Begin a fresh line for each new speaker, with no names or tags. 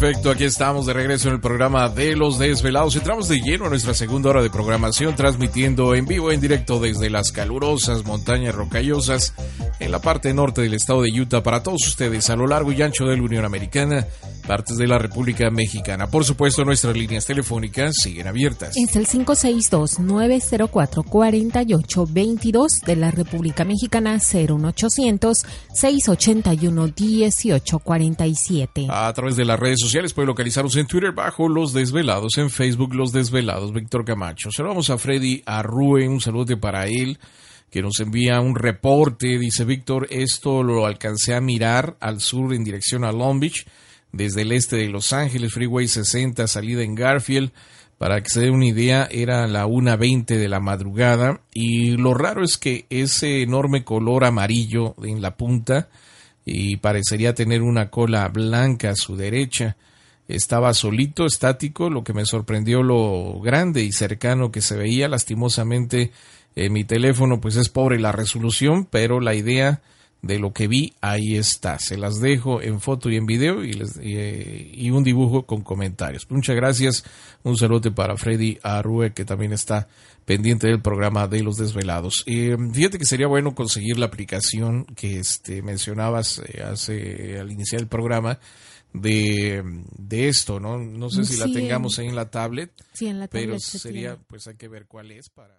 Perfecto, aquí estamos de regreso en el programa de Los Desvelados. Entramos de lleno a nuestra segunda hora de programación, transmitiendo en vivo, en directo desde las calurosas montañas rocallosas en la parte norte del estado de Utah para todos ustedes a lo largo y ancho de la Unión Americana, partes de la República Mexicana. Por supuesto, nuestras líneas telefónicas siguen abiertas.
Es el 562-904-4822 de la República Mexicana 01800-681-1847.
A través de las redes sociales puede localizarnos en Twitter bajo Los Desvelados, en Facebook Los Desvelados, Víctor Camacho. Saludamos a Freddy Arrue, un saludo para él que nos envía un reporte. Dice Víctor, esto lo alcancé a mirar al sur en dirección a Long Beach, desde el este de Los Ángeles, Freeway 60, salida en Garfield. Para que se dé una idea, era la 1.20 de la madrugada y lo raro es que ese enorme color amarillo en la punta y parecería tener una cola blanca a su derecha. Estaba solito, estático, lo que me sorprendió lo grande y cercano que se veía. Lastimosamente, eh, mi teléfono pues es pobre la resolución, pero la idea de lo que vi ahí está. Se las dejo en foto y en video y, les, eh, y un dibujo con comentarios. Muchas gracias. Un saludo para Freddy Arrue que también está pendiente del programa de los desvelados. Eh, fíjate que sería bueno conseguir la aplicación que este, mencionabas eh, hace al iniciar el programa de, de esto, ¿no? No sé si
Sí,
la tengamos
en-
ahí en la tablet,
Sí, en la
pero
tablet se
sería,
tiene.
pues hay que ver cuál es para...